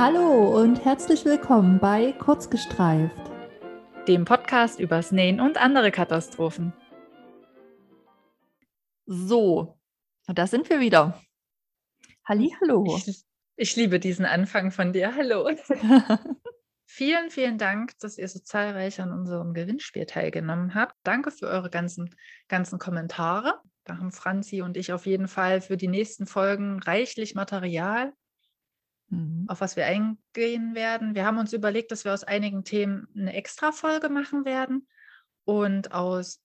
Hallo und herzlich willkommen bei Kurzgestreift, dem Podcast übers Nähen und andere Katastrophen. So, da sind wir wieder. Hallo. Ich, ich liebe diesen Anfang von dir. Hallo. vielen, vielen Dank, dass ihr so zahlreich an unserem Gewinnspiel teilgenommen habt. Danke für eure ganzen, ganzen Kommentare. Da haben Franzi und ich auf jeden Fall für die nächsten Folgen reichlich Material mhm. auf was wir eingehen werden. Wir haben uns überlegt, dass wir aus einigen Themen eine Extra-Folge machen werden. Und aus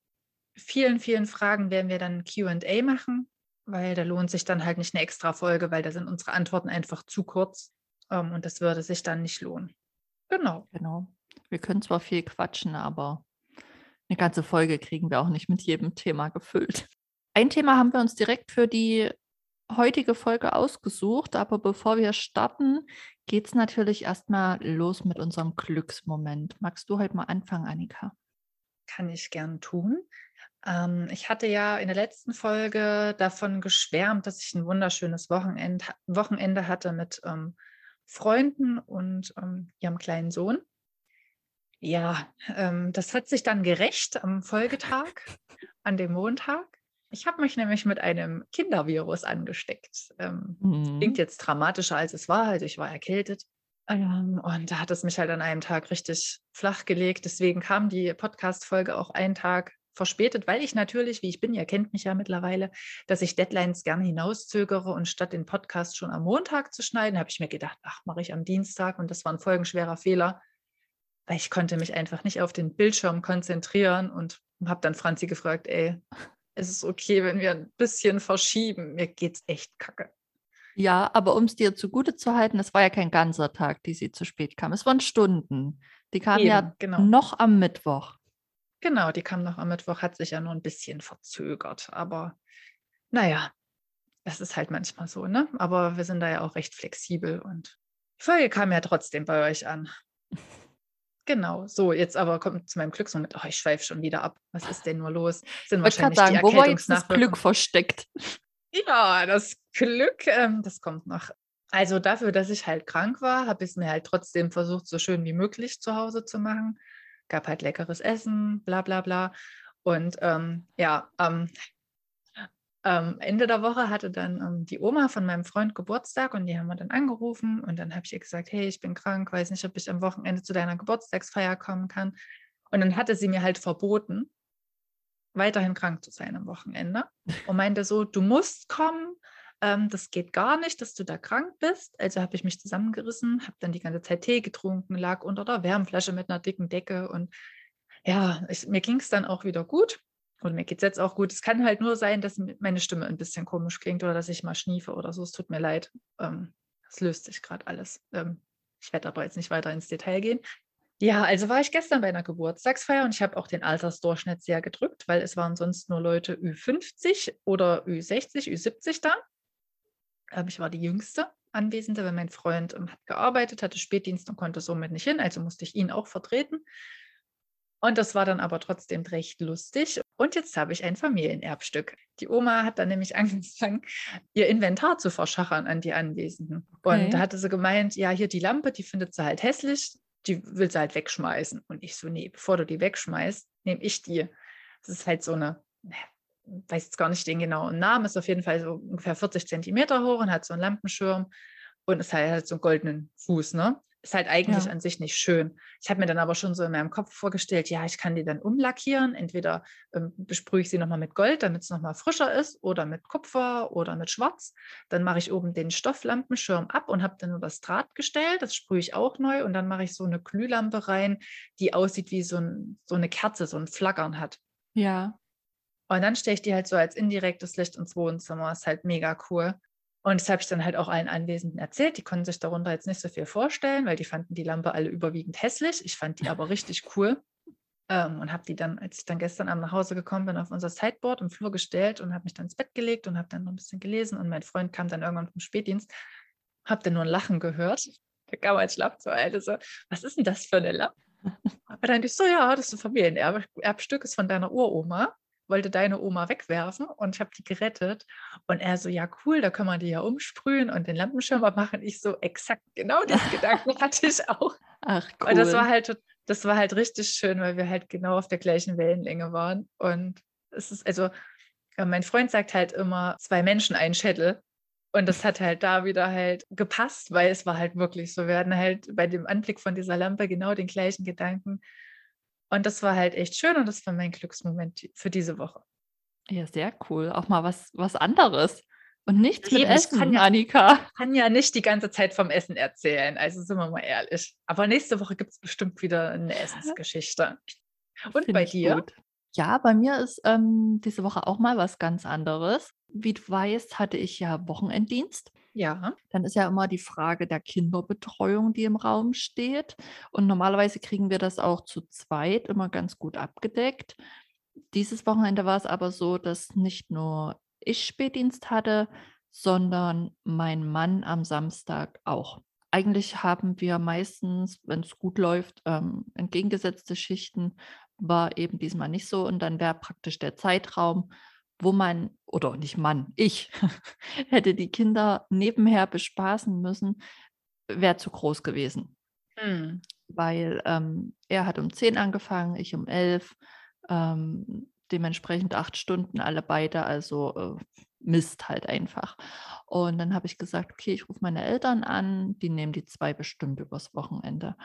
vielen, vielen Fragen werden wir dann QA machen, weil da lohnt sich dann halt nicht eine Extra-Folge, weil da sind unsere Antworten einfach zu kurz. Ähm, und das würde sich dann nicht lohnen. Genau. Genau. Wir können zwar viel quatschen, aber eine ganze Folge kriegen wir auch nicht mit jedem Thema gefüllt. Ein Thema haben wir uns direkt für die heutige Folge ausgesucht, aber bevor wir starten, geht es natürlich erstmal los mit unserem Glücksmoment. Magst du heute mal anfangen, Annika? Kann ich gern tun. Ähm, ich hatte ja in der letzten Folge davon geschwärmt, dass ich ein wunderschönes Wochenend, Wochenende hatte mit ähm, Freunden und ähm, ihrem kleinen Sohn. Ja, ähm, das hat sich dann gerecht am Folgetag, an dem Montag. Ich habe mich nämlich mit einem Kindervirus angesteckt. Ähm, mhm. Klingt jetzt dramatischer, als es war. Also ich war erkältet. Ähm, und da hat es mich halt an einem Tag richtig flach gelegt. Deswegen kam die Podcast-Folge auch einen Tag verspätet, weil ich natürlich, wie ich bin, ihr kennt mich ja mittlerweile, dass ich Deadlines gerne hinauszögere und statt den Podcast schon am Montag zu schneiden, habe ich mir gedacht, ach, mache ich am Dienstag und das war ein folgenschwerer Fehler, weil ich konnte mich einfach nicht auf den Bildschirm konzentrieren und habe dann Franzi gefragt, ey, es ist okay, wenn wir ein bisschen verschieben. Mir geht's echt kacke. Ja, aber um es dir zugute zu halten, es war ja kein ganzer Tag, die sie zu spät kam. Es waren Stunden. Die kam Eben, ja genau. noch am Mittwoch. Genau, die kam noch am Mittwoch, hat sich ja nur ein bisschen verzögert. Aber naja, das ist halt manchmal so, ne? Aber wir sind da ja auch recht flexibel und die Folge kam ja trotzdem bei euch an. Genau, so, jetzt aber kommt zu meinem Glücksmoment. Oh, ich schweife schon wieder ab. Was ist denn nur los? Sind ich wahrscheinlich sagen, die wo war jetzt das Glück versteckt? Ja, das Glück, ähm, das kommt noch. Also dafür, dass ich halt krank war, habe ich es mir halt trotzdem versucht, so schön wie möglich zu Hause zu machen. Gab halt leckeres Essen, bla bla bla. Und ähm, ja, ähm, ähm, Ende der Woche hatte dann ähm, die Oma von meinem Freund Geburtstag und die haben wir dann angerufen und dann habe ich ihr gesagt, hey, ich bin krank, weiß nicht, ob ich am Wochenende zu deiner Geburtstagsfeier kommen kann. Und dann hatte sie mir halt verboten, weiterhin krank zu sein am Wochenende und meinte so, du musst kommen, ähm, das geht gar nicht, dass du da krank bist. Also habe ich mich zusammengerissen, habe dann die ganze Zeit Tee getrunken, lag unter der Wärmflasche mit einer dicken Decke und ja, ich, mir ging es dann auch wieder gut. Und mir geht es jetzt auch gut. Es kann halt nur sein, dass meine Stimme ein bisschen komisch klingt oder dass ich mal schniefe oder so. Es tut mir leid. Ähm, es löst sich gerade alles. Ähm, ich werde aber jetzt nicht weiter ins Detail gehen. Ja, also war ich gestern bei einer Geburtstagsfeier und ich habe auch den Altersdurchschnitt sehr gedrückt, weil es waren sonst nur Leute Ü50 oder Ü60, Ü70 da. Ähm, ich war die jüngste Anwesende, weil mein Freund ähm, hat gearbeitet, hatte Spätdienst und konnte somit nicht hin, also musste ich ihn auch vertreten. Und das war dann aber trotzdem recht lustig. Und jetzt habe ich ein Familienerbstück. Die Oma hat dann nämlich angefangen, ihr Inventar zu verschachern an die Anwesenden. Okay. Und da hatte sie gemeint, ja, hier die Lampe, die findet sie halt hässlich, die will sie halt wegschmeißen. Und ich so, nee, bevor du die wegschmeißt, nehme ich die. Das ist halt so eine, weiß jetzt gar nicht den genauen Namen, ist auf jeden Fall so ungefähr 40 Zentimeter hoch und hat so einen Lampenschirm und ist halt so einen goldenen Fuß, ne? Ist halt eigentlich ja. an sich nicht schön. Ich habe mir dann aber schon so in meinem Kopf vorgestellt, ja, ich kann die dann umlackieren. Entweder ähm, besprühe ich sie nochmal mit Gold, damit es nochmal frischer ist, oder mit Kupfer oder mit Schwarz. Dann mache ich oben den Stofflampenschirm ab und habe dann nur das Drahtgestell. Das sprühe ich auch neu. Und dann mache ich so eine Glühlampe rein, die aussieht wie so, ein, so eine Kerze, so ein Flackern hat. Ja. Und dann stelle ich die halt so als indirektes Licht ins Wohnzimmer. Ist halt mega cool. Und das habe ich dann halt auch allen Anwesenden erzählt. Die konnten sich darunter jetzt nicht so viel vorstellen, weil die fanden die Lampe alle überwiegend hässlich. Ich fand die aber richtig cool. Ähm, und habe die dann, als ich dann gestern Abend nach Hause gekommen bin, auf unser Sideboard im Flur gestellt und habe mich dann ins Bett gelegt und habe dann noch ein bisschen gelesen. Und mein Freund kam dann irgendwann vom Spätdienst, habe dann nur ein Lachen gehört. Der kam als Schlafzimmer, so, was ist denn das für eine Lampe? Aber dann ich so, ja, das ist ein Familienerbstück, ist von deiner Uroma. Wollte deine Oma wegwerfen und ich habe die gerettet. Und er so, ja cool, da kann man die ja umsprühen und den Lampenschirm abmachen. Ich so, exakt, genau das Gedanken hatte ich auch. Ach, cool. Und das war halt, das war halt richtig schön, weil wir halt genau auf der gleichen Wellenlänge waren. Und es ist, also, äh, mein Freund sagt halt immer, zwei Menschen, ein Schädel. Und das hat halt da wieder halt gepasst, weil es war halt wirklich so. Wir hatten halt bei dem Anblick von dieser Lampe genau den gleichen Gedanken. Und das war halt echt schön und das war mein Glücksmoment für diese Woche. Ja, sehr cool. Auch mal was, was anderes. Und nichts mit Eben, ich Essen, kann ja- Annika. Kann ja nicht die ganze Zeit vom Essen erzählen, also sind wir mal ehrlich. Aber nächste Woche gibt es bestimmt wieder eine Essensgeschichte. Und Find bei dir? gut. Ja, bei mir ist ähm, diese Woche auch mal was ganz anderes. Wie du weißt, hatte ich ja Wochenenddienst. Ja. Dann ist ja immer die Frage der Kinderbetreuung, die im Raum steht. Und normalerweise kriegen wir das auch zu zweit immer ganz gut abgedeckt. Dieses Wochenende war es aber so, dass nicht nur ich Spätdienst hatte, sondern mein Mann am Samstag auch. Eigentlich haben wir meistens, wenn es gut läuft, ähm, entgegengesetzte Schichten, war eben diesmal nicht so. Und dann wäre praktisch der Zeitraum, wo man, oder nicht Mann, ich, hätte die Kinder nebenher bespaßen müssen, wäre zu groß gewesen. Hm. Weil ähm, er hat um 10 angefangen, ich um 11. Ähm, dementsprechend acht Stunden alle beide, also äh, Mist halt einfach. Und dann habe ich gesagt, okay, ich rufe meine Eltern an, die nehmen die zwei bestimmt übers Wochenende.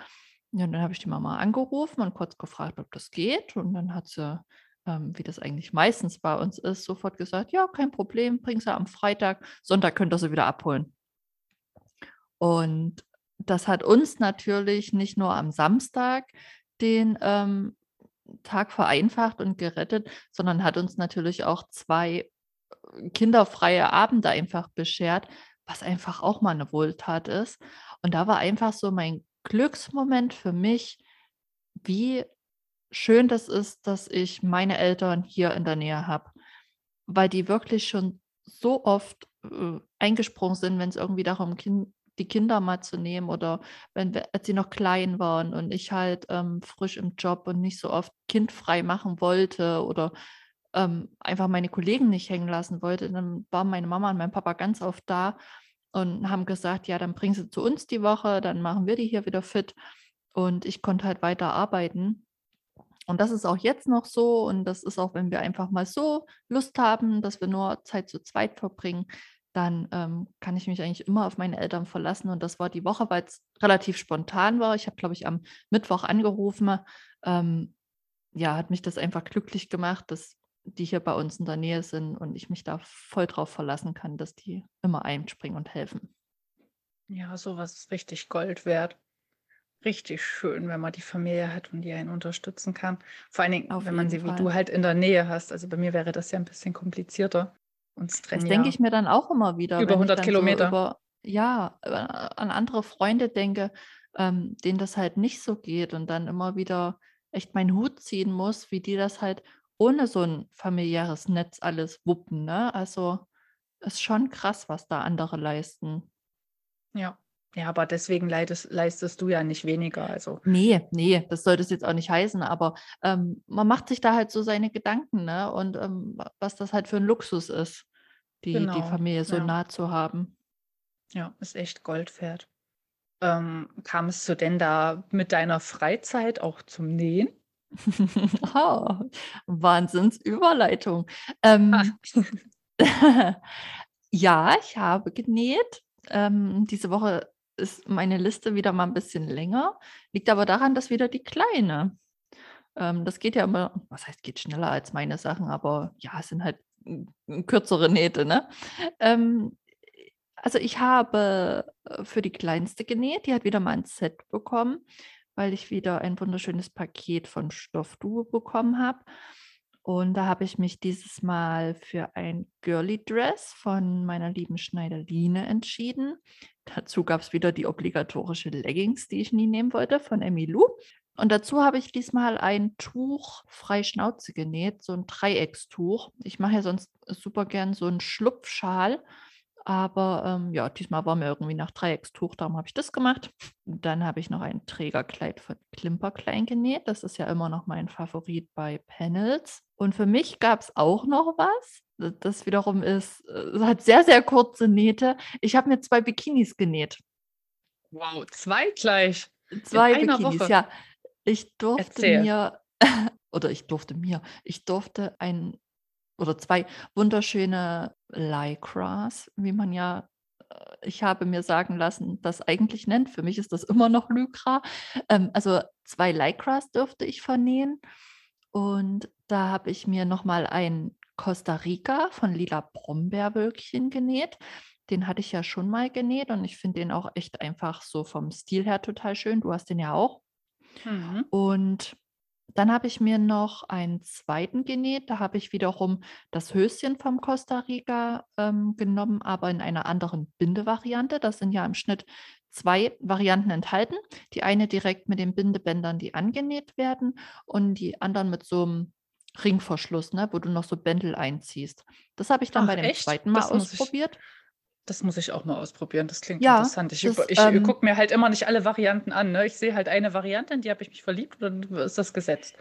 Ja, und dann habe ich die Mama angerufen und kurz gefragt, ob das geht. Und dann hat sie, ähm, wie das eigentlich meistens bei uns ist, sofort gesagt, ja, kein Problem, bring sie am Freitag, Sonntag könnt ihr sie wieder abholen. Und das hat uns natürlich nicht nur am Samstag den ähm, Tag vereinfacht und gerettet, sondern hat uns natürlich auch zwei äh, kinderfreie Abende einfach beschert, was einfach auch mal eine Wohltat ist. Und da war einfach so mein Glücksmoment für mich, wie schön das ist, dass ich meine Eltern hier in der Nähe habe, weil die wirklich schon so oft äh, eingesprungen sind, wenn es irgendwie darum ging, die Kinder mal zu nehmen oder wenn als sie noch klein waren und ich halt ähm, frisch im Job und nicht so oft kindfrei machen wollte oder ähm, einfach meine Kollegen nicht hängen lassen wollte, dann waren meine Mama und mein Papa ganz oft da und haben gesagt, ja, dann bring sie zu uns die Woche, dann machen wir die hier wieder fit und ich konnte halt weiter arbeiten. Und das ist auch jetzt noch so und das ist auch, wenn wir einfach mal so Lust haben, dass wir nur Zeit zu zweit verbringen, dann ähm, kann ich mich eigentlich immer auf meine Eltern verlassen. Und das war die Woche, weil es relativ spontan war. Ich habe, glaube ich, am Mittwoch angerufen. Ähm, ja, hat mich das einfach glücklich gemacht, dass die hier bei uns in der Nähe sind und ich mich da voll drauf verlassen kann, dass die immer einspringen und helfen. Ja, sowas ist richtig Gold wert. Richtig schön, wenn man die Familie hat und die einen unterstützen kann. Vor allen Dingen, Auf wenn man sie wie Fall. du halt in der Nähe hast. Also bei mir wäre das ja ein bisschen komplizierter. Uns Das trennen denke ja ich mir dann auch immer wieder, über wenn ich 100 dann so Kilometer. über, ja, äh, an andere Freunde denke, ähm, denen das halt nicht so geht und dann immer wieder echt meinen Hut ziehen muss, wie die das halt ohne so ein familiäres Netz alles wuppen, ne? Also ist schon krass, was da andere leisten. Ja. Ja, aber deswegen leidest, leistest du ja nicht weniger. Also Nee, nee, das sollte es jetzt auch nicht heißen, aber ähm, man macht sich da halt so seine Gedanken, ne? Und ähm, wa- was das halt für ein Luxus ist, die, die genau, Familie so ja. nah zu haben. Ja, ist echt Gold wert. Ähm, kamst du denn da mit deiner Freizeit auch zum Nähen? Oh, Wahnsinnsüberleitung. Ähm, ja, ich habe genäht. Ähm, diese Woche ist meine Liste wieder mal ein bisschen länger. Liegt aber daran, dass wieder die Kleine. Ähm, das geht ja immer, was heißt, geht schneller als meine Sachen, aber ja, es sind halt kürzere Nähte, ne? Ähm, also ich habe äh, für die Kleinste genäht. Die hat wieder mal ein Set bekommen, weil ich wieder ein wunderschönes Paket von Stoffduo bekommen habe. Und da habe ich mich dieses Mal für ein Girly Dress von meiner lieben Schneiderline entschieden. Dazu gab es wieder die obligatorische Leggings, die ich nie nehmen wollte, von Emilou. Und dazu habe ich diesmal ein Tuch frei Schnauze genäht, so ein Dreieckstuch. Ich mache ja sonst super gern so einen Schlupfschal Aber ähm, ja, diesmal war mir irgendwie nach Dreieckstuch, darum habe ich das gemacht. Dann habe ich noch ein Trägerkleid von Klimperklein genäht. Das ist ja immer noch mein Favorit bei Panels. Und für mich gab es auch noch was. Das wiederum ist, äh, hat sehr, sehr kurze Nähte. Ich habe mir zwei Bikinis genäht. Wow, zwei gleich. Zwei Bikinis, Woche. ja. Ich durfte Erzähl. mir, oder ich durfte mir, ich durfte ein oder zwei wunderschöne Lycras, wie man ja, äh, ich habe mir sagen lassen, das eigentlich nennt. Für mich ist das immer noch Lycra. Ähm, also zwei Lycras dürfte ich vernähen. Und da habe ich mir nochmal ein Costa Rica von Lila Brombeerwölkchen genäht. Den hatte ich ja schon mal genäht und ich finde den auch echt einfach so vom Stil her total schön. Du hast den ja auch. Mhm. Und dann habe ich mir noch einen zweiten genäht. Da habe ich wiederum das Höschen vom Costa Rica ähm, genommen, aber in einer anderen Bindevariante. Das sind ja im Schnitt zwei Varianten enthalten. Die eine direkt mit den Bindebändern, die angenäht werden, und die anderen mit so einem Ringverschluss, ne, wo du noch so Bändel einziehst. Das habe ich dann Ach, bei dem echt? zweiten Mal das ausprobiert. Das muss ich auch mal ausprobieren. Das klingt ja, interessant. Ich, ich ähm, gucke mir halt immer nicht alle Varianten an. Ne? Ich sehe halt eine Variante, in die habe ich mich verliebt und dann ist das gesetzt.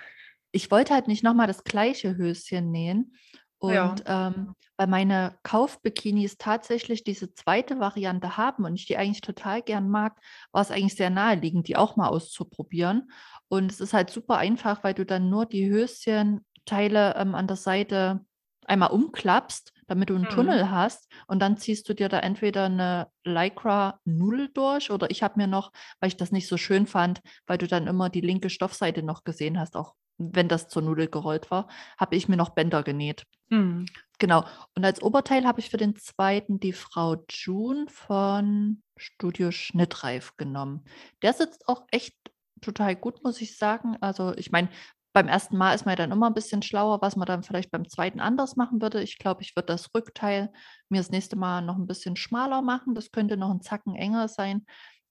Ich wollte halt nicht nochmal das gleiche Höschen nähen. Und ja. ähm, weil meine Kaufbikinis tatsächlich diese zweite Variante haben und ich die eigentlich total gern mag, war es eigentlich sehr naheliegend, die auch mal auszuprobieren. Und es ist halt super einfach, weil du dann nur die Höschenteile ähm, an der Seite einmal umklappst damit du einen mhm. Tunnel hast und dann ziehst du dir da entweder eine Lycra Nudel durch oder ich habe mir noch, weil ich das nicht so schön fand, weil du dann immer die linke Stoffseite noch gesehen hast, auch wenn das zur Nudel gerollt war, habe ich mir noch Bänder genäht. Mhm. Genau. Und als Oberteil habe ich für den zweiten die Frau June von Studio Schnittreif genommen. Der sitzt auch echt total gut, muss ich sagen. Also ich meine, beim ersten Mal ist man ja dann immer ein bisschen schlauer, was man dann vielleicht beim zweiten anders machen würde. Ich glaube, ich würde das Rückteil mir das nächste Mal noch ein bisschen schmaler machen. Das könnte noch ein Zacken enger sein.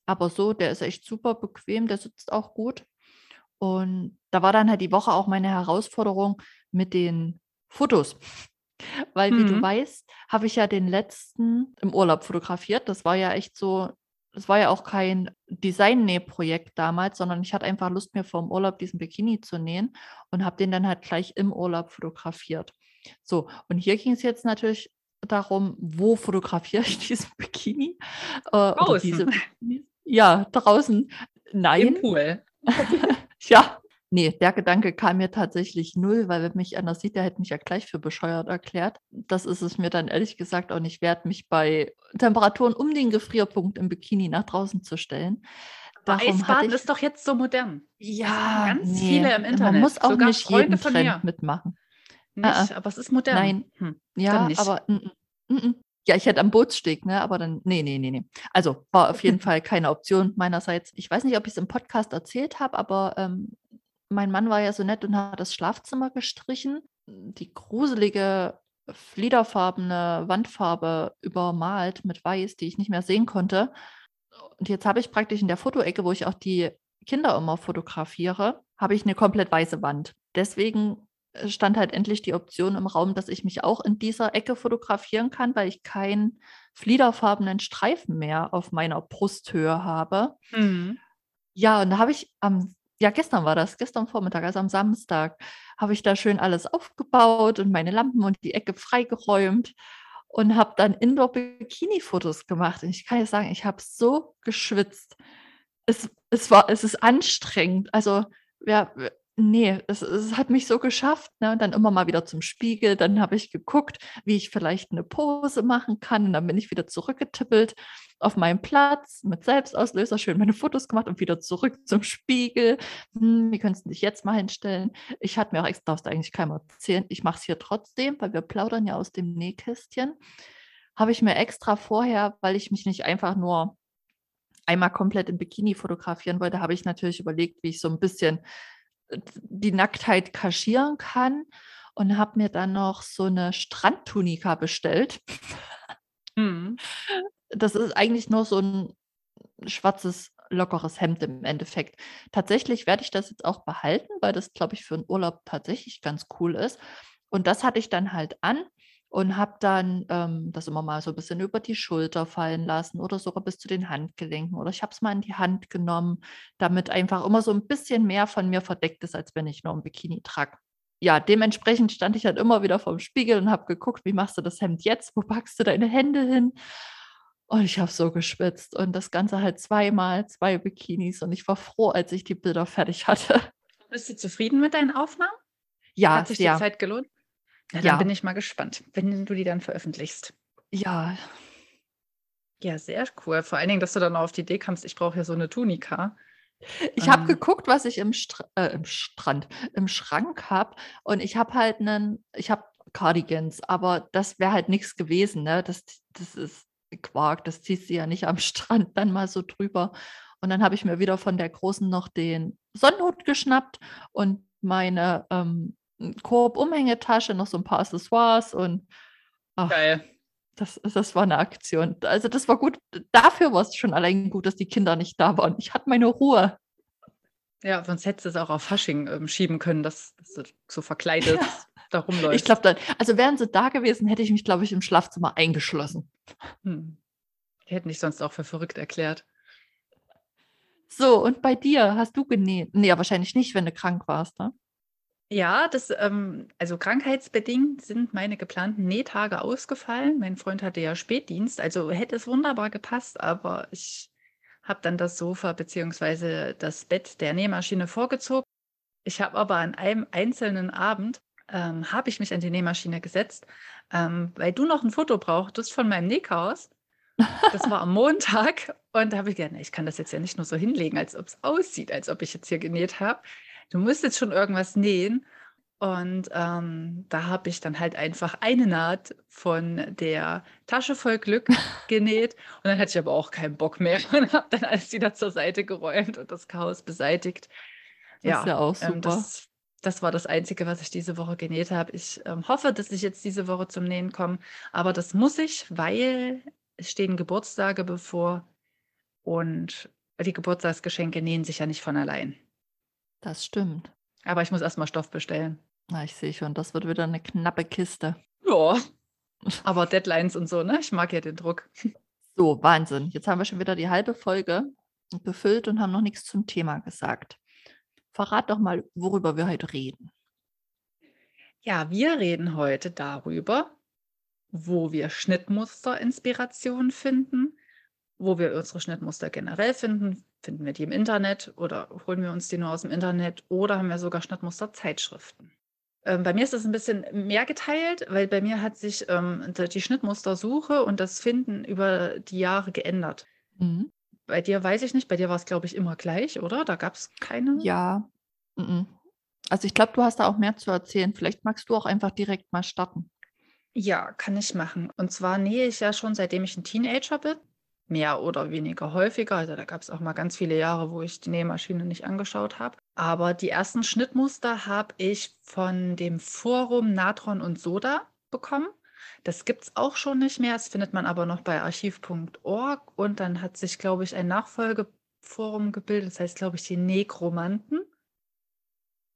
Aber so, der ist echt super bequem, der sitzt auch gut. Und da war dann halt die Woche auch meine Herausforderung mit den Fotos. Weil, wie du mhm. weißt, habe ich ja den letzten im Urlaub fotografiert. Das war ja echt so das war ja auch kein Design-Nähprojekt damals, sondern ich hatte einfach Lust, mir vor dem Urlaub diesen Bikini zu nähen und habe den dann halt gleich im Urlaub fotografiert. So, und hier ging es jetzt natürlich darum, wo fotografiere ich diesen Bikini? Äh, draußen. Diese Ja, draußen. Nein. Im Pool. ja, Nee, der Gedanke kam mir tatsächlich null, weil wenn mich einer sieht, der hätte mich ja gleich für bescheuert erklärt. Das ist es mir dann ehrlich gesagt auch nicht wert, mich bei Temperaturen um den Gefrierpunkt im Bikini nach draußen zu stellen. Darum Eisbaden ich, ist doch jetzt so modern. Ja, ganz nee, viele im Internet. Man muss auch Sogar nicht Freunde jeden Trend mir. mitmachen. Nicht, uh, aber es ist modern. Nein, hm, ja, aber n -n -n ja, ich hätte am Bootssteg, ne? Aber dann, nee, nee, nee, nee. Also war auf jeden Fall keine Option meinerseits. Ich weiß nicht, ob ich es im Podcast erzählt habe, aber ähm, mein Mann war ja so nett und hat das Schlafzimmer gestrichen, die gruselige fliederfarbene Wandfarbe übermalt mit weiß, die ich nicht mehr sehen konnte. Und jetzt habe ich praktisch in der Fotoecke, wo ich auch die Kinder immer fotografiere, habe ich eine komplett weiße Wand. Deswegen äh, stand halt endlich die Option im Raum, dass ich mich auch in dieser Ecke fotografieren kann, weil ich keinen fliederfarbenen Streifen mehr auf meiner Brusthöhe habe. Mhm. Ja, und da habe ich am ja, gestern war das, gestern Vormittag, also am Samstag, habe ich da schön alles aufgebaut und meine Lampen und die Ecke freigeräumt und habe dann Indoor-Bikini-Fotos gemacht. Und ich kann jetzt sagen, ich habe so geschwitzt. Es, es, war, es ist anstrengend. Also, ja, Nee, es, es hat mich so geschafft, ne? Und dann immer mal wieder zum Spiegel. Dann habe ich geguckt, wie ich vielleicht eine Pose machen kann. Und dann bin ich wieder zurückgetippelt auf meinem Platz mit Selbstauslöser, schön meine Fotos gemacht und wieder zurück zum Spiegel. Hm, wie könntest du dich jetzt mal hinstellen? Ich hatte mir auch extra, darfst du eigentlich keinem erzählen. Ich mache es hier trotzdem, weil wir plaudern ja aus dem Nähkästchen. Habe ich mir extra vorher, weil ich mich nicht einfach nur einmal komplett im Bikini fotografieren wollte, habe ich natürlich überlegt, wie ich so ein bisschen die Nacktheit kaschieren kann und habe mir dann noch so eine Strandtunika bestellt. Mhm. Das ist eigentlich nur so ein schwarzes, lockeres Hemd im Endeffekt. Tatsächlich werde ich das jetzt auch behalten, weil das, glaube ich, für einen Urlaub tatsächlich ganz cool ist. Und das hatte ich dann halt an und habe dann ähm, das immer mal so ein bisschen über die Schulter fallen lassen oder sogar bis zu den Handgelenken oder ich habe es mal in die Hand genommen, damit einfach immer so ein bisschen mehr von mir verdeckt ist, als wenn ich nur ein Bikini trage. Ja, dementsprechend stand ich dann immer wieder vorm Spiegel und habe geguckt, wie machst du das Hemd jetzt? Wo packst du deine Hände hin? Und ich habe so geschwitzt und das Ganze halt zweimal, zwei Bikinis und ich war froh, als ich die Bilder fertig hatte. Bist du zufrieden mit deinen Aufnahmen? Ja, Hat sich sehr. die Zeit gelohnt? Ja, dann Ja. bin ich mal gespannt, wenn du die dann veröffentlichst. Ja, Ja, sehr cool. Vor allen Dingen, dass du dann auch auf die Idee kamst, ich brauche ja so eine Tunika. ich habe Ähm. geguckt, was ich im, Str äh, im Strand, im Schrank habe und ich habe halt einen, ich habe Cardigans, aber das wäre halt nichts gewesen, ne? Das, das ist Quark, das ziehst du ja nicht am Strand dann mal so drüber. Und dann habe ich mir wieder von der Großen noch den Sonnenhut geschnappt und meine ähm, Korb-Umhängetasche, noch so ein paar Accessoires und ach, Geil. das, das war eine Aktion. Also das war gut. Dafür war es schon allein gut, dass die Kinder nicht da waren. Ich hatte meine Ruhe. Ja, sonst hättest du es auch auf Fasching ähm, schieben können, dass, dass du so verkleidet da rumläufst. Ich glaube dann, also wären sie da gewesen, hätte ich mich, glaube ich, im Schlafzimmer eingeschlossen. Hm. Die hätten dich sonst auch für verrückt erklärt. So, und bei dir hast du genäht? Nee, ja, wahrscheinlich nicht, wenn du krank warst, ne? Ja, das, ähm, also krankheitsbedingt sind meine geplanten Nähtage ausgefallen. Mein Freund hatte ja Spätdienst, also hätte es wunderbar gepasst, aber ich habe dann das Sofa bzw. das Bett der Nähmaschine vorgezogen. Ich habe aber an einem einzelnen Abend, ähm, habe ich mich an die Nähmaschine gesetzt, ähm, weil du noch ein Foto brauchtest von meinem Nähchaos. Das war am Montag und da habe ich gedacht, ich kann das jetzt ja nicht nur so hinlegen, als ob es aussieht, als ob ich jetzt hier genäht habe. Du musst jetzt schon irgendwas nähen. Und ähm, da habe ich dann halt einfach eine Naht von der Tasche voll Glück genäht. Und dann hatte ich aber auch keinen Bock mehr und habe dann alles wieder zur Seite geräumt und das Chaos beseitigt. Das ist ja auch super. ähm, das, das war das Einzige, was ich diese Woche genäht habe. Ich ähm, hoffe, dass ich jetzt diese Woche zum Nähen komme. Aber das muss ich, weil es stehen Geburtstage bevor. Und die Geburtstagsgeschenke nähen sich ja nicht von allein. Das stimmt. Aber ich muss erstmal Stoff bestellen. Na, ich sehe schon, das wird wieder eine knappe Kiste. Ja. Aber Deadlines und so, ne? Ich mag ja den Druck. So, Wahnsinn. Jetzt haben wir schon wieder die halbe Folge befüllt und haben noch nichts zum Thema gesagt. Verrat doch mal, worüber wir heute reden. Ja, wir reden heute darüber, wo wir Schnittmuster-Inspiration finden, wo wir unsere Schnittmuster generell finden. Finden wir die im Internet oder holen wir uns die nur aus dem Internet oder haben wir sogar Schnittmuster-Zeitschriften? Ähm, bei mir ist das ein bisschen mehr geteilt, weil bei mir hat sich ähm, die Schnittmustersuche und das Finden über die Jahre geändert. Mhm. Bei dir weiß ich nicht, bei dir war es, glaube ich, immer gleich, oder? Da gab es keine. Ja. mhm. Also ich glaube, du hast da auch mehr zu erzählen. Vielleicht magst du auch einfach direkt mal starten. Ja, kann ich machen. Und zwar nähe ich ja schon seitdem ich ein Teenager bin, mehr oder weniger häufiger. Also da gab es auch mal ganz viele Jahre, wo ich die Nähmaschine nicht angeschaut habe. Aber die ersten Schnittmuster habe ich von dem Forum Natron und Soda bekommen. Das gibt es auch schon nicht mehr. Das findet man aber noch bei archiv.org. Und dann hat sich, glaube ich, ein Nachfolgeforum gebildet. Das heißt, glaube ich, die Nekromanten.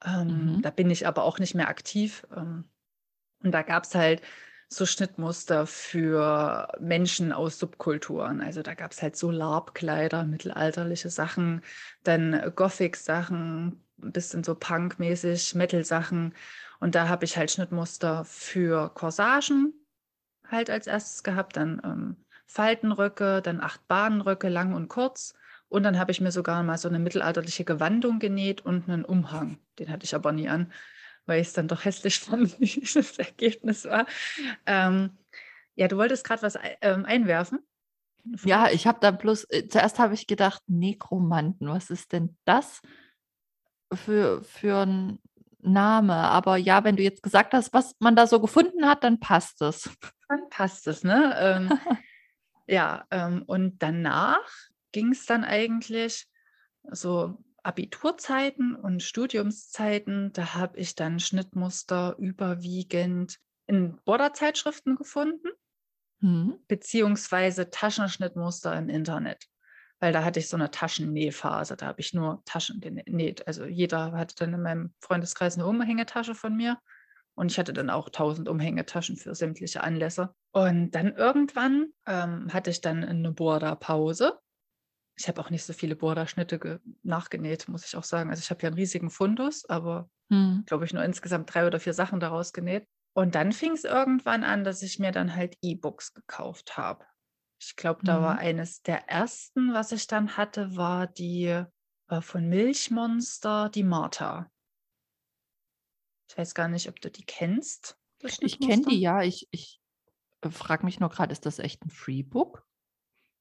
Ähm, Mhm. Da bin ich aber auch nicht mehr aktiv. Ähm, und da gab es halt so Schnittmuster für Menschen aus Subkulturen. Also da gab es halt so Larbkleider, mittelalterliche Sachen, dann Gothic-Sachen, ein bisschen so Punk-mäßig, Metal-Sachen. Und da habe ich halt Schnittmuster für Corsagen halt als erstes gehabt, dann ähm, Faltenröcke, dann acht Bahnröcke, lang und kurz. Und dann habe ich mir sogar mal so eine mittelalterliche Gewandung genäht und einen Umhang. Den hatte ich aber nie an, weil ich es dann doch hässlich fand, wie das Ergebnis war. Ähm, ja, du wolltest gerade was ähm, einwerfen. Ja, ich habe da bloß, äh, zuerst habe ich gedacht, Nekromanten, was ist denn das für, für ein Name? Aber ja, wenn du jetzt gesagt hast, was man da so gefunden hat, dann passt es. Dann passt es, ne? Ähm, ja, ähm, und danach ging es dann eigentlich so Abiturzeiten und Studiumszeiten. Da habe ich dann Schnittmuster überwiegend in Borderzeitschriften gefunden. Hm. beziehungsweise Taschenschnittmuster im Internet. Weil da hatte ich so eine Taschennähphase, da habe ich nur Taschen genäht. Also jeder hatte dann in meinem Freundeskreis eine Umhängetasche von mir Und ich hatte dann auch tausend Umhängetaschen für sämtliche Anlässe. Und dann irgendwann ähm, hatte ich dann eine Borda-Pause. Ich habe auch nicht so viele Borda-Schnitte nachgenäht, muss ich auch sagen. Also ich habe ja einen riesigen Fundus, aber hm. glaube ich nur insgesamt drei oder vier Sachen daraus genäht. Und dann fing es irgendwann an, dass ich mir dann halt E-Books gekauft habe. Ich glaube, da mhm. war eines der ersten, was ich dann hatte, war die äh, von Milchmonster, die Martha. Ich weiß gar nicht, ob du die kennst. Ich kenne die, ja. Ich, ich äh, frage mich nur gerade, ist das echt ein Freebook?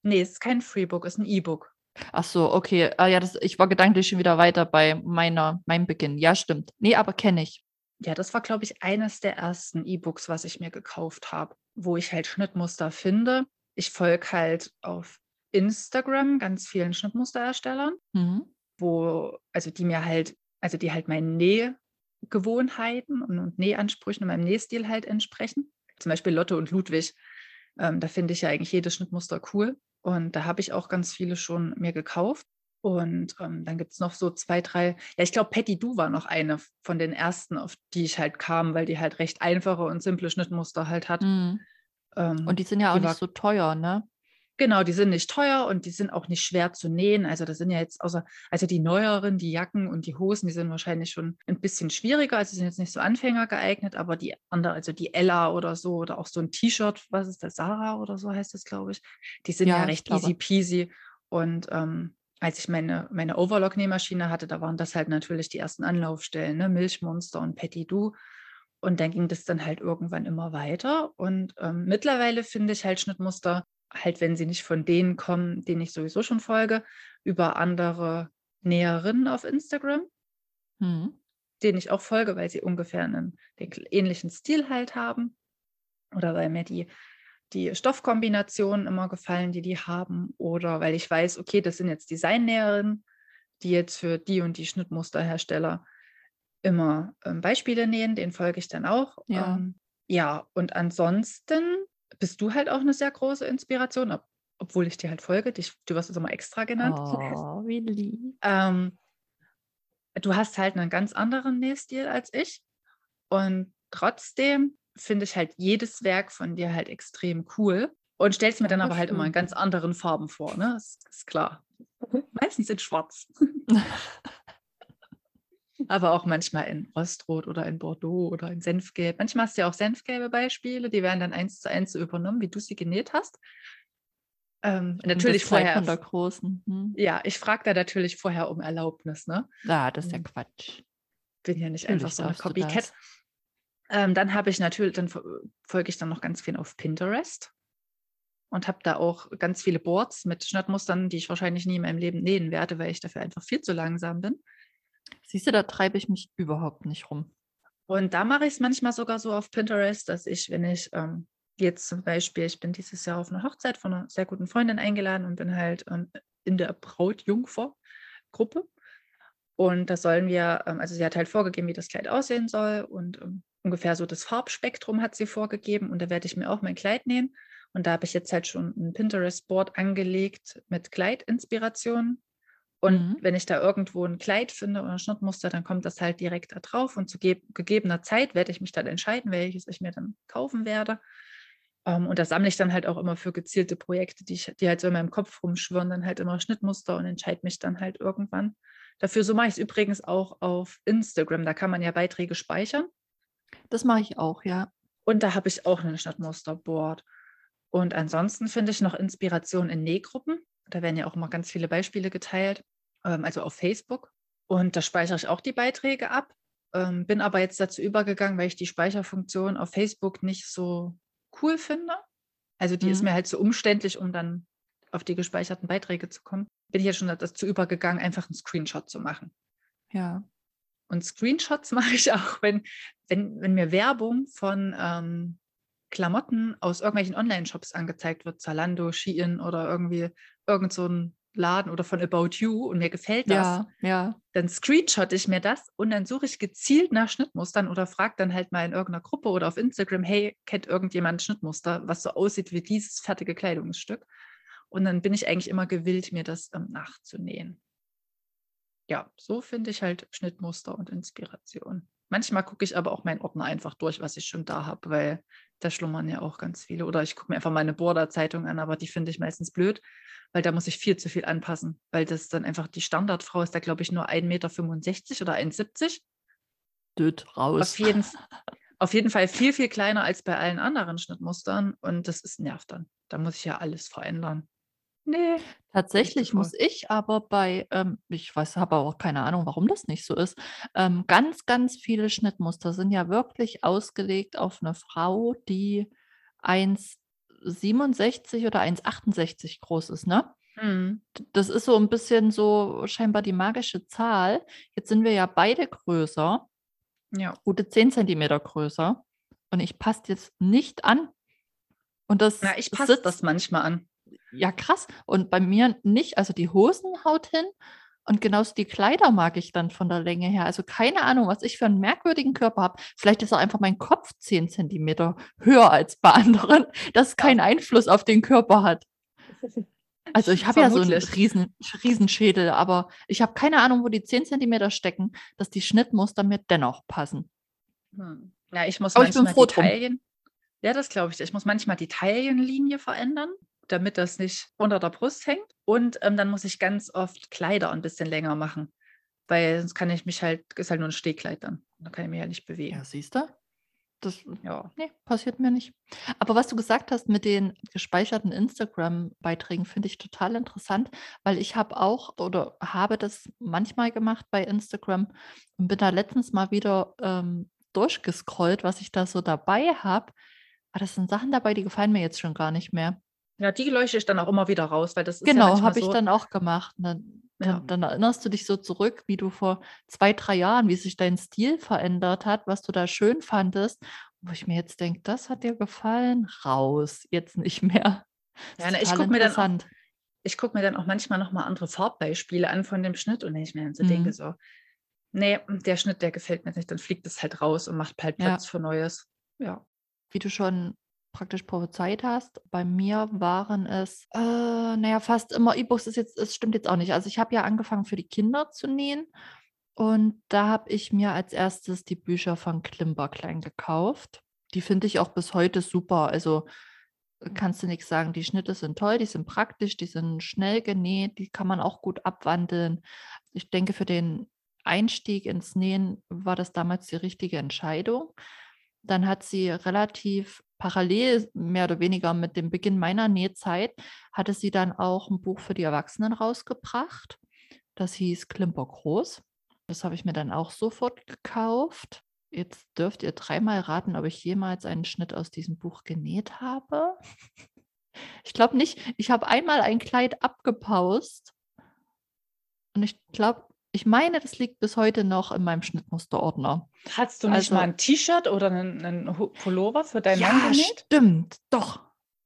Nee, es ist kein Freebook, es ist ein E-Book. Ach so, okay. Ah, ja, das, ich war gedanklich schon wieder weiter bei meiner, meinem Beginn. Ja, stimmt. Nee, aber kenne ich. Ja, das war, glaube ich, eines der ersten E-Books, was ich mir gekauft habe, wo ich halt Schnittmuster finde. Ich folge halt auf Instagram ganz vielen Schnittmusterherstellern, mhm. wo, also die mir halt, also die halt meinen Nähgewohnheiten und, und Nähansprüchen und meinem Nähstil halt entsprechen. Zum Beispiel Lotte und Ludwig. Ähm, da finde ich ja eigentlich jedes Schnittmuster cool. Und da habe ich auch ganz viele schon mir gekauft. Und ähm, dann gibt es noch so zwei, drei. Ja, ich glaube, Patty Du war noch eine von den ersten, auf die ich halt kam, weil die halt recht einfache und simple Schnittmuster halt hat. Mhm. Ähm, und die sind ja auch nicht so teuer, ne? Genau, die sind nicht teuer und die sind auch nicht schwer zu nähen. Also das sind ja jetzt außer, also die neueren, die Jacken und die Hosen, die sind wahrscheinlich schon ein bisschen schwieriger. Also sind jetzt nicht so Anfänger geeignet, aber die andere, also die Ella oder so oder auch so ein T-Shirt, was ist das, Sarah oder so heißt das, glaube ich, die sind ja, ja recht easy peasy. Und ähm, als ich meine, meine Overlock-Nähmaschine hatte, da waren das halt natürlich die ersten Anlaufstellen, ne? Milchmonster und Petit Du. Und dann ging das dann halt irgendwann immer weiter. Und ähm, mittlerweile finde ich halt Schnittmuster, halt wenn sie nicht von denen kommen, denen ich sowieso schon folge, über andere Näherinnen auf Instagram, mhm. denen ich auch folge, weil sie ungefähr einen ähnlichen Stil halt haben. Oder weil mir die die Stoffkombinationen immer gefallen, die die haben, oder weil ich weiß, okay, das sind jetzt Designnäherinnen, die jetzt für die und die Schnittmusterhersteller immer ähm, Beispiele nähen, den folge ich dann auch. Ja. Ähm, ja, und ansonsten bist du halt auch eine sehr große Inspiration, ob, obwohl ich dir halt folge. Dich, du wirst es immer extra genannt. Oh, wie lieb. Ähm, du hast halt einen ganz anderen Nähstil als ich. Und trotzdem finde ich halt jedes Werk von dir halt extrem cool und stellst mir dann aber halt immer in ganz anderen Farben vor, ne? Das ist klar. Meistens in schwarz. aber auch manchmal in Rostrot oder in Bordeaux oder in Senfgelb. Manchmal hast du ja auch senfgelbe Beispiele, die werden dann eins zu eins so übernommen, wie du sie genäht hast. Ähm, natürlich vorher. Von der großen. Hm. Ja, ich frage da natürlich vorher um Erlaubnis, ne? Ja, das ist ja hm. Quatsch. Bin ja nicht natürlich einfach so eine Copycat. Ähm, dann habe ich natürlich, dann folge ich dann noch ganz viel auf Pinterest und habe da auch ganz viele Boards mit Schnittmustern, die ich wahrscheinlich nie in meinem Leben nähen werde, weil ich dafür einfach viel zu langsam bin. Siehst du, da treibe ich mich überhaupt nicht rum. Und da mache ich es manchmal sogar so auf Pinterest, dass ich, wenn ich ähm, jetzt zum Beispiel, ich bin dieses Jahr auf eine Hochzeit von einer sehr guten Freundin eingeladen und bin halt ähm, in der Brautjungfer-Gruppe. Und da sollen wir, ähm, also sie hat halt vorgegeben, wie das Kleid aussehen soll und ähm, ungefähr so das Farbspektrum hat sie vorgegeben und da werde ich mir auch mein Kleid nähen. Und da habe ich jetzt halt schon ein Pinterest-Board angelegt mit Kleidinspirationen. Und mhm. wenn ich da irgendwo ein Kleid finde oder ein Schnittmuster, dann kommt das halt direkt da drauf. Und zu ge gegebener Zeit werde ich mich dann entscheiden, welches ich mir dann kaufen werde. Um, ähm, und da sammle ich dann halt auch immer für gezielte Projekte, die, ich, die halt so in meinem Kopf rumschwirren, dann halt immer Schnittmuster und entscheide mich dann halt irgendwann dafür. So mache ich es übrigens auch auf Instagram. Da kann man ja Beiträge speichern. Das mache ich auch, ja. Und da habe ich auch ein Stadtmusterboard. Und ansonsten finde ich noch Inspiration in Nähgruppen. Da werden ja auch immer ganz viele Beispiele geteilt, ähm, also auf Facebook. Und da speichere ich auch die Beiträge ab. Ähm, bin aber jetzt dazu übergegangen, weil ich die Speicherfunktion auf Facebook nicht so cool finde. Also die mhm. ist mir halt so umständlich, um dann auf die gespeicherten Beiträge zu kommen. Bin ich jetzt schon dazu übergegangen, einfach einen Screenshot zu machen. Ja. Und Screenshots mache ich auch, wenn, wenn, wenn mir Werbung von ähm, Klamotten aus irgendwelchen Online-Shops angezeigt wird, Zalando, Shein oder irgendwie irgend so ein Laden oder von About You und mir gefällt das, ja, ja. dann screenshot ich mir das und dann suche ich gezielt nach Schnittmustern oder frage dann halt mal in irgendeiner Gruppe oder auf Instagram, hey, kennt irgendjemand Schnittmuster, was so aussieht wie dieses fertige Kleidungsstück? Und dann bin ich eigentlich immer gewillt, mir das ähm, nachzunähen ja, so finde ich halt Schnittmuster und Inspiration. Manchmal gucke ich aber auch meinen Ordner einfach durch, was ich schon da habe, weil da schlummern ja auch ganz viele. Oder ich gucke mir einfach meine Border-Zeitung an, aber die finde ich meistens blöd, weil da muss ich viel zu viel anpassen, weil das dann einfach die Standardfrau ist da, glaube ich, nur 1,65 Meter oder 1,70 Död raus. Auf jeden, auf jeden Fall viel, viel kleiner als bei allen anderen Schnittmustern und das ist nervt dann. Da muss ich ja alles verändern. Nee. Tatsächlich muss ich aber bei, ähm, ich weiß, habe auch keine Ahnung, warum das nicht so ist. Ähm, ganz, ganz viele Schnittmuster sind ja wirklich ausgelegt auf eine Frau, die 1,67 oder 1,68 groß ist, ne? Mhm. Das ist so ein bisschen so scheinbar die magische Zahl. Jetzt sind wir ja beide größer, Ja. gute 10 Zentimeter größer. Und ich passe jetzt nicht an. Und das Na, ich passe das manchmal an. Ja krass. Und bei mir nicht, also die Hosen haut hin und genauso die Kleider mag ich dann von der Länge her. Also keine Ahnung, was ich für einen merkwürdigen Körper habe. Vielleicht ist auch einfach mein Kopf 10 Zentimeter höher als bei anderen, das keinen Einfluss auf den Körper hat. Also ich habe ja so einen riesen, Riesenschädel, aber ich habe keine Ahnung, wo die 10 Zentimeter stecken, dass die Schnittmuster mir dennoch passen. Hm. Ja, ich muss Aber ich bin manchmal froh die. Taillen. Ja, das glaube ich. Ich muss manchmal die Taillenlinie verändern, damit das nicht unter der Brust hängt. Und ähm, dann muss ich ganz oft Kleider ein bisschen länger machen. Weil sonst kann ich mich halt, ist halt nur ein Stehkleid dann. Da kann ich mich ja nicht bewegen. Ja, siehst du? Das Ja. Nee, passiert mir nicht. Aber was du gesagt hast mit den gespeicherten Instagram-Beiträgen, finde ich total interessant, weil ich habe auch oder habe das manchmal gemacht bei Instagram und bin da letztens mal wieder ähm, durchgescrollt, was ich da so dabei habe. Aber das sind Sachen dabei, die gefallen mir jetzt schon gar nicht mehr. Ja, die leuchte ich dann auch immer wieder raus, weil das ist ja Genau, manchmal habe ich so, dann auch gemacht. Und Dann, Ja. dann erinnerst du dich so zurück, wie du vor zwei, drei Jahren, wie sich dein Stil verändert hat, was du da schön fandest. Wo ich mir jetzt denke, das hat dir gefallen, raus, jetzt nicht mehr. Ja, na, ich total guck mir dann auch- ich gucke mir dann auch manchmal nochmal andere Farbbeispiele an von dem Schnitt und wenn ich mir dann so Mhm. denke, so, nee, der Schnitt, der gefällt mir nicht, dann fliegt es halt raus und macht halt Ja. Platz für Neues. Ja. Wie du schon praktisch prophezeit hast, bei mir waren es, äh, naja, fast immer E-Books ist jetzt, es stimmt jetzt auch nicht. Also ich habe ja angefangen für die Kinder zu nähen und da habe ich mir als erstes die Bücher von Klimperklein gekauft. Die finde ich auch bis heute super. Also kannst du nichts sagen. Die Schnitte sind toll, die sind praktisch, die sind schnell genäht, die kann man auch gut abwandeln. Ich denke, für den Einstieg ins Nähen war das damals die richtige Entscheidung. Dann hat sie relativ parallel, mehr oder weniger mit dem Beginn meiner Nähzeit, hatte sie dann auch ein Buch für die Erwachsenen rausgebracht. Das hieß Klimper Groß. Das habe ich mir dann auch sofort gekauft. Jetzt dürft ihr dreimal raten, ob ich jemals einen Schnitt aus diesem Buch genäht habe. Ich glaube nicht. Ich habe einmal ein Kleid abgepaust. Und ich glaube, ich meine, das liegt bis heute noch in meinem Schnittmusterordner. Hattest du nicht Also- mal ein T-Shirt oder einen, einen Pullover für deinen ja, Mann genäht? stimmt. Doch.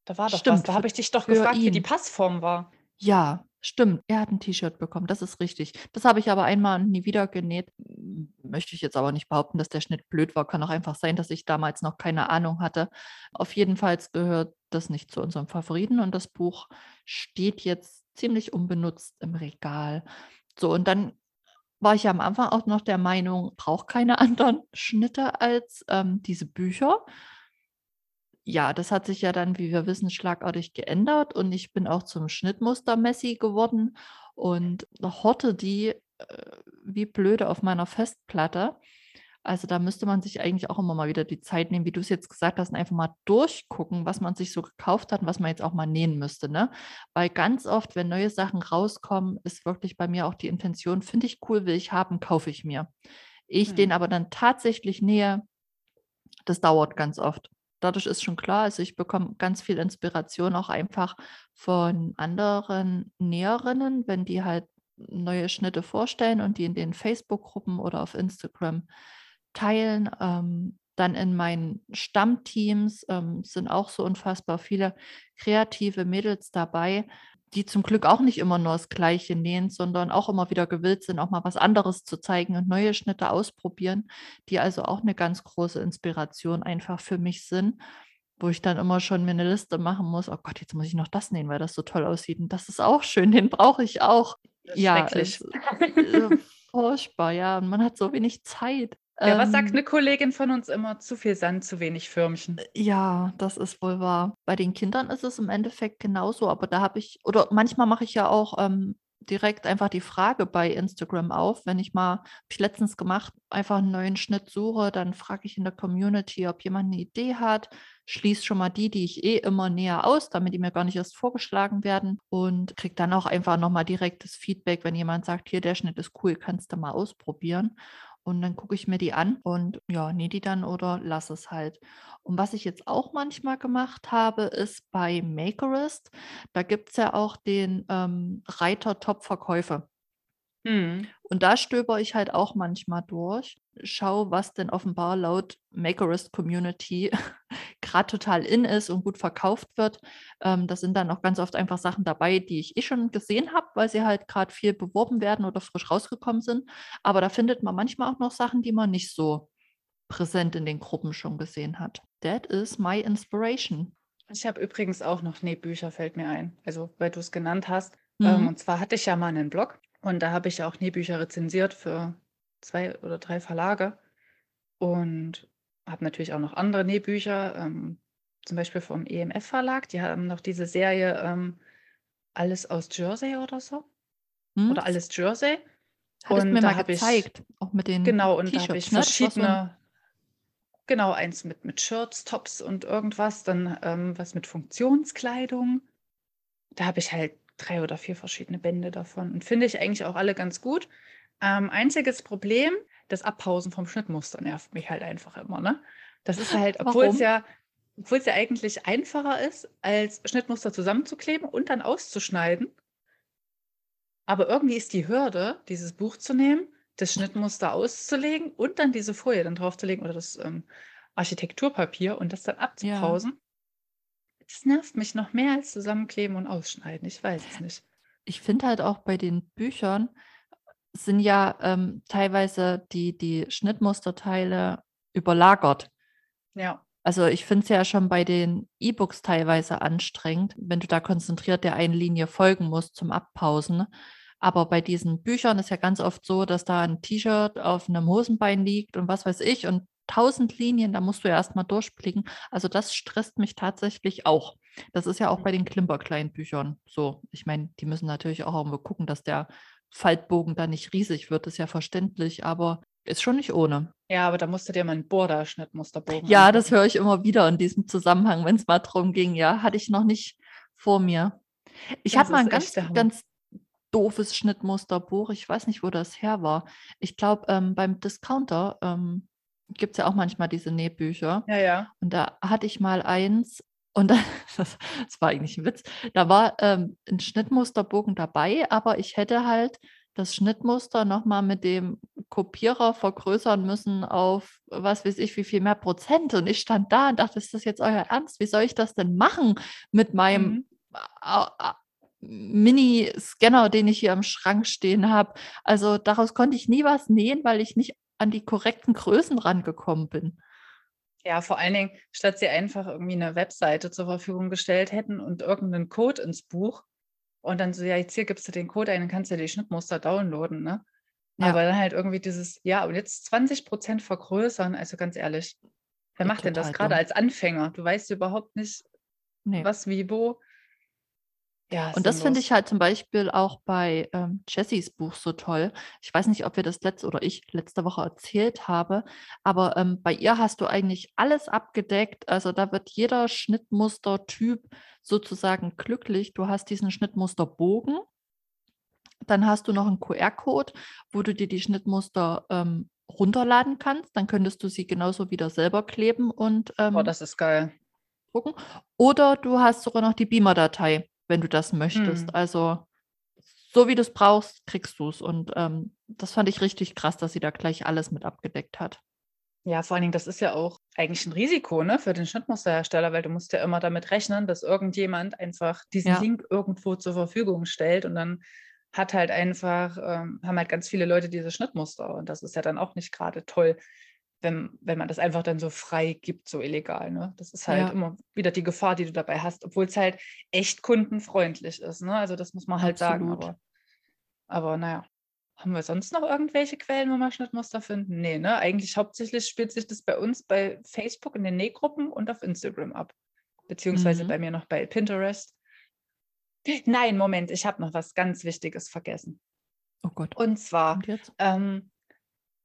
Da war doch was. stimmt, Da für- habe ich dich doch gefragt, wie die ihn. Passform war. Ja, stimmt. Er hat ein T-Shirt bekommen. Das ist richtig. Das habe ich aber einmal und nie wieder genäht. Möchte ich jetzt aber nicht behaupten, dass der Schnitt blöd war. Kann auch einfach sein, dass ich damals noch keine Ahnung hatte. Auf jeden Fall gehört das nicht zu unserem Favoriten und das Buch steht jetzt ziemlich unbenutzt im Regal. So, und dann war ich am Anfang auch noch der Meinung, braucht keine anderen Schnitte als ähm, diese Bücher. Ja, das hat sich ja dann, wie wir wissen, schlagartig geändert und ich bin auch zum Schnittmuster-Messi geworden und horte die äh, wie blöde auf meiner Festplatte. Also da müsste man sich eigentlich auch immer mal wieder die Zeit nehmen, wie du es jetzt gesagt hast, und einfach mal durchgucken, was man sich so gekauft hat und was man jetzt auch mal nähen müsste. Ne? Weil ganz oft, wenn neue Sachen rauskommen, ist wirklich bei mir auch die Intention, finde ich cool, will ich haben, kaufe ich mir. Ich Hm. den aber dann tatsächlich nähe, das dauert ganz oft. Dadurch ist schon klar, also ich bekomme ganz viel Inspiration auch einfach von anderen Näherinnen, wenn die halt neue Schnitte vorstellen und die in den Facebook-Gruppen oder auf Instagram teilen. Ähm, dann in meinen Stammteams ähm, sind auch so unfassbar viele kreative Mädels dabei, die zum Glück auch nicht immer nur das Gleiche nähen, sondern auch immer wieder gewillt sind, auch mal was anderes zu zeigen und neue Schnitte ausprobieren, die also auch eine ganz große Inspiration einfach für mich sind, wo ich dann immer schon mir eine Liste machen muss, oh Gott, jetzt muss ich noch das nähen, weil das so toll aussieht und das ist auch schön, den brauche ich auch. Ja, Schrecklich. es, äh, furchtbar, ja, und man hat so wenig Zeit. Ja, was sagt Ähm, eine Kollegin von uns immer? Zu viel Sand, zu wenig Förmchen. ja, das ist wohl wahr. Bei den Kindern ist es im Endeffekt genauso, aber da habe ich oder manchmal mache ich ja auch, ähm, direkt einfach die Frage bei Instagram auf, wenn ich mal habe ich letztens gemacht, einfach einen neuen Schnitt suche, dann frage ich in der Community, ob jemand eine Idee hat, schließe schon mal die, die ich eh immer näher aus, damit die mir gar nicht erst vorgeschlagen werden und kriege dann auch einfach noch mal direktes Feedback, wenn jemand sagt: „Hier, der Schnitt ist cool, kannst du mal ausprobieren.“ Und dann gucke ich mir die an und ja, nähe die dann oder lasse es halt. Und was ich jetzt auch manchmal gemacht habe, ist bei Makerist, da gibt es ja auch den, ähm, Reiter Top-Verkäufe. Mhm. Und da stöbere ich halt auch manchmal durch, schaue, was denn offenbar laut Makerist Community gerade total in ist und gut verkauft wird. Ähm, da sind dann auch ganz oft einfach Sachen dabei, die ich eh schon gesehen habe, weil sie halt gerade viel beworben werden oder frisch rausgekommen sind. Aber da findet man manchmal auch noch Sachen, die man nicht so präsent in den Gruppen schon gesehen hat. That is my inspiration. Ich habe übrigens auch noch Nähbücher, fällt mir ein. Also, weil du es genannt hast. Ähm, Mhm. und zwar hatte ich ja mal einen Blog und da habe ich ja auch Nähbücher rezensiert für zwei oder drei Verlage und habe natürlich auch noch andere Nähbücher, ähm, zum Beispiel vom EMF-Verlag. Die haben noch diese Serie ähm, Alles aus Jersey oder so. Mhm. Oder Alles Jersey. Hattest Und mir da mal habe ich, gezeigt, auch mit den genau, und da habe ich ne? Verschiedene, genau, eins mit, mit Shirts, Tops und irgendwas, dann ähm, was mit Funktionskleidung. Da habe ich halt drei oder vier verschiedene Bände davon und finde ich eigentlich auch alle ganz gut. Ähm, einziges Problem, das Abpausen vom Schnittmuster nervt mich halt einfach immer, ne? Das ist halt, obwohl es ja, obwohl es ja eigentlich einfacher ist, als Schnittmuster zusammenzukleben und dann auszuschneiden. Aber irgendwie ist die Hürde, dieses Buch zu nehmen, das Schnittmuster auszulegen und dann diese Folie dann draufzulegen oder das ähm, Architekturpapier und das dann Ja. Das nervt mich noch mehr als zusammenkleben und ausschneiden. Ich weiß es nicht. Ich finde halt auch bei den Büchern sind ja ähm, teilweise die, die Schnittmusterteile überlagert. Ja. Also ich finde es ja schon bei den E-Books teilweise anstrengend, wenn du da konzentriert der einen Linie folgen musst zum Abpausen. Aber bei diesen Büchern ist ja ganz oft so, dass da ein T-Shirt auf einem Hosenbein liegt und was weiß ich und tausend Linien, da musst du ja erstmal durchblicken. Also das stresst mich tatsächlich auch. Das ist ja auch bei den Klimper-Kleinbüchern so. Ich meine, die müssen natürlich auch irgendwo gucken, dass der Faltbogen da nicht riesig wird, ist ja verständlich, aber ist schon nicht ohne. Ja, aber da musst du dir mal einen Border-Schnittmusterbogen Ja, das angucken. höre ich immer wieder in diesem Zusammenhang, wenn es mal drum ging. Ja, hatte ich noch nicht vor mir. Ich Das habe mal ein ganz, ganz doofes Schnittmusterbuch. Ich weiß nicht, wo das her war. Ich glaube, ähm, beim Discounter ähm, gibt es ja auch manchmal diese Nähbücher. Ja, ja. Und da hatte ich mal eins und da, das, das war eigentlich ein Witz. Da war ähm, ein Schnittmusterbogen dabei, aber ich hätte halt das Schnittmuster nochmal mit dem Kopierer vergrößern müssen auf was weiß ich, wie viel mehr Prozent. Und ich stand da und dachte, ist das jetzt euer Ernst? Wie soll ich das denn machen mit meinem Mhm. Mini-Scanner, den ich hier im Schrank stehen habe? Also daraus konnte ich nie was nähen, weil ich nicht an die korrekten Größen rangekommen bin. Ja, vor allen Dingen, statt sie einfach irgendwie eine Webseite zur Verfügung gestellt hätten und irgendeinen Code ins Buch und dann so, ja, jetzt hier gibst du den Code ein, dann kannst du die Schnittmuster downloaden, ne? Ja. Aber dann halt irgendwie dieses, ja, und jetzt 20 Prozent vergrößern, also ganz ehrlich, wer Ja, macht denn das gerade als Anfänger? Du weißt überhaupt nicht, Nee. was, wie, wo. Ja, Und das finde ich halt zum Beispiel auch bei ähm, Jessys Buch so toll. Ich weiß nicht, ob wir das letzte oder ich letzte Woche erzählt habe, aber ähm, bei ihr hast du eigentlich alles abgedeckt. Also da wird jeder Schnittmustertyp sozusagen glücklich. Du hast diesen Schnittmusterbogen, dann hast du noch einen QR-Code, wo du dir die Schnittmuster ähm, runterladen kannst. Dann könntest du sie genauso wieder selber kleben und ähm, das ist geil. drucken. Oder du hast sogar noch die Beamer-Datei, wenn du das möchtest. Hm. Also so wie du es brauchst, kriegst du es. Und ähm, das fand ich richtig krass, dass sie da gleich alles mit abgedeckt hat. Ja, vor allen Dingen, das ist ja auch eigentlich ein Risiko, ne, für den Schnittmusterhersteller, weil du musst ja immer damit rechnen, dass irgendjemand einfach diesen Ja. Link irgendwo zur Verfügung stellt und dann hat halt einfach, ähm, haben halt ganz viele Leute diese Schnittmuster und das ist ja dann auch nicht gerade toll, wenn, wenn man das einfach dann so frei gibt, so illegal, ne? Das ist halt Ja. immer wieder die Gefahr, die du dabei hast, obwohl es halt echt kundenfreundlich ist, ne? Also das muss man halt sagen, Absolut. aber, aber naja. Haben wir sonst noch irgendwelche Quellen, wo wir Schnittmuster finden? Nee, ne? Eigentlich hauptsächlich spielt sich das bei uns bei Facebook in den Nähgruppen und auf Instagram ab. Beziehungsweise Mhm. bei mir noch bei Pinterest. Nein, Moment, ich habe noch was ganz Wichtiges vergessen. Oh Gott, Und zwar, jetzt? ähm,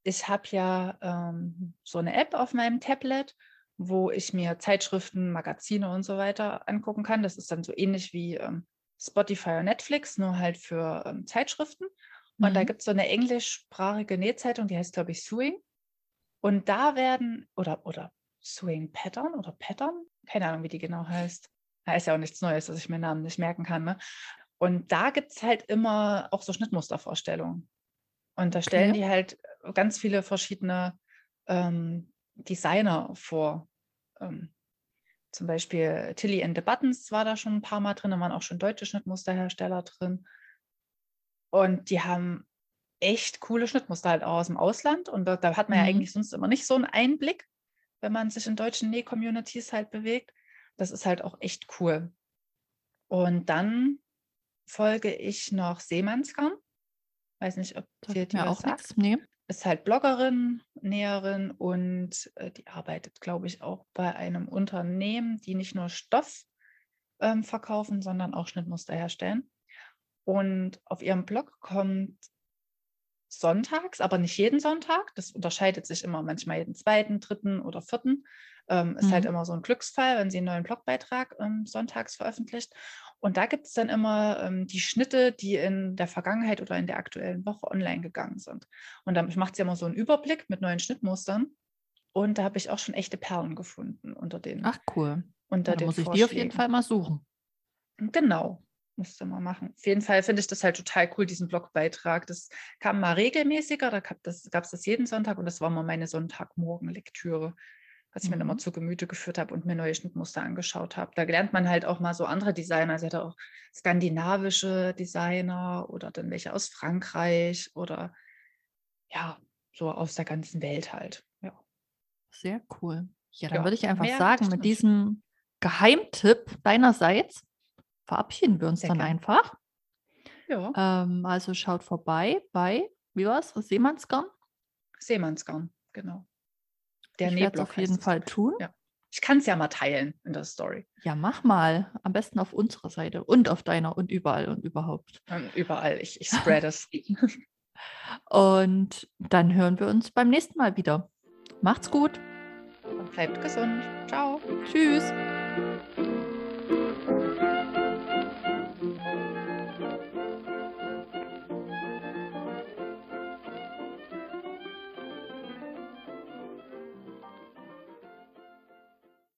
ich habe ja ähm, so eine App auf meinem Tablet, wo ich mir Zeitschriften, Magazine und so weiter angucken kann. Das ist dann so ähnlich wie ähm, Spotify oder Netflix, nur halt für ähm, Zeitschriften. Und da Mhm. gibt es so eine englischsprachige Nähzeitung, die heißt, glaube ich, Sewing. Und da werden, oder, oder Sewing Pattern oder Pattern, keine Ahnung, wie die genau heißt. Da ist ja auch nichts Neues, dass ich mir Namen nicht merken kann. Ne? Und da gibt es halt immer auch so Schnittmustervorstellungen. Und da stellen Okay. die halt ganz viele verschiedene ähm, Designer vor. Ähm, zum Beispiel Tilly and the Buttons war da schon ein paar Mal drin, da waren auch schon deutsche Schnittmusterhersteller drin. Und die haben echt coole Schnittmuster halt auch aus dem Ausland. Und da, da hat man ja Mhm. eigentlich sonst immer nicht so einen Einblick, wenn man sich in deutschen Näh-Communities halt bewegt. Das ist halt auch echt cool. Und dann folge ich noch Seemannsgarn. Weiß nicht, ob dir Sagt die mir auch sagt. nichts. Nee. Ist halt Bloggerin, Näherin und äh, die arbeitet, glaube ich, auch bei einem Unternehmen, die nicht nur Stoff ähm, verkaufen, sondern auch Schnittmuster herstellen. Und auf ihrem Blog kommt sonntags, aber nicht jeden Sonntag. Das unterscheidet sich immer manchmal jeden zweiten, dritten oder vierten. Ähm, ist halt Mhm. immer so ein Glücksfall, wenn sie einen neuen Blogbeitrag ähm, sonntags veröffentlicht. Und da gibt es dann immer ähm, die Schnitte, die in der Vergangenheit oder in der aktuellen Woche online gegangen sind. Und dann macht sie immer so einen Überblick mit neuen Schnittmustern. Und da habe ich auch schon echte Perlen gefunden unter den, Ach cool. unter dann den muss ich die auf jeden. Fall mal suchen. Genau, müsste man machen. Auf jeden Fall finde ich das halt total cool, diesen Blogbeitrag. Das kam mal regelmäßiger, da gab es das, das jeden Sonntag und das war mal meine Sonntagmorgen-Lektüre, was ich mir immer zu Gemüte geführt habe und mir neue Schnittmuster angeschaut habe. Da lernt man halt auch mal so andere Designer. Sie hatte auch skandinavische Designer oder dann welche aus Frankreich oder ja, so aus der ganzen Welt halt. Ja, Sehr cool. Ja, dann ja würde ich einfach sagen, mit diesem Geheimtipp deinerseits verabschieden wir uns Sehr dann gern. einfach. Ja, Ähm, also schaut vorbei bei, wie war es, Seemannsgarn? Seemannsgarn, genau. Der Ich werde auf jeden. Fall tun. Ja. Ich kann es ja mal teilen in der Story. Ja, mach mal. Am besten auf unserer Seite und auf deiner und überall und überhaupt. Überall. Ich, ich spread es. Und dann hören wir uns beim nächsten Mal wieder. Macht's gut. Und bleibt gesund. Ciao. Tschüss.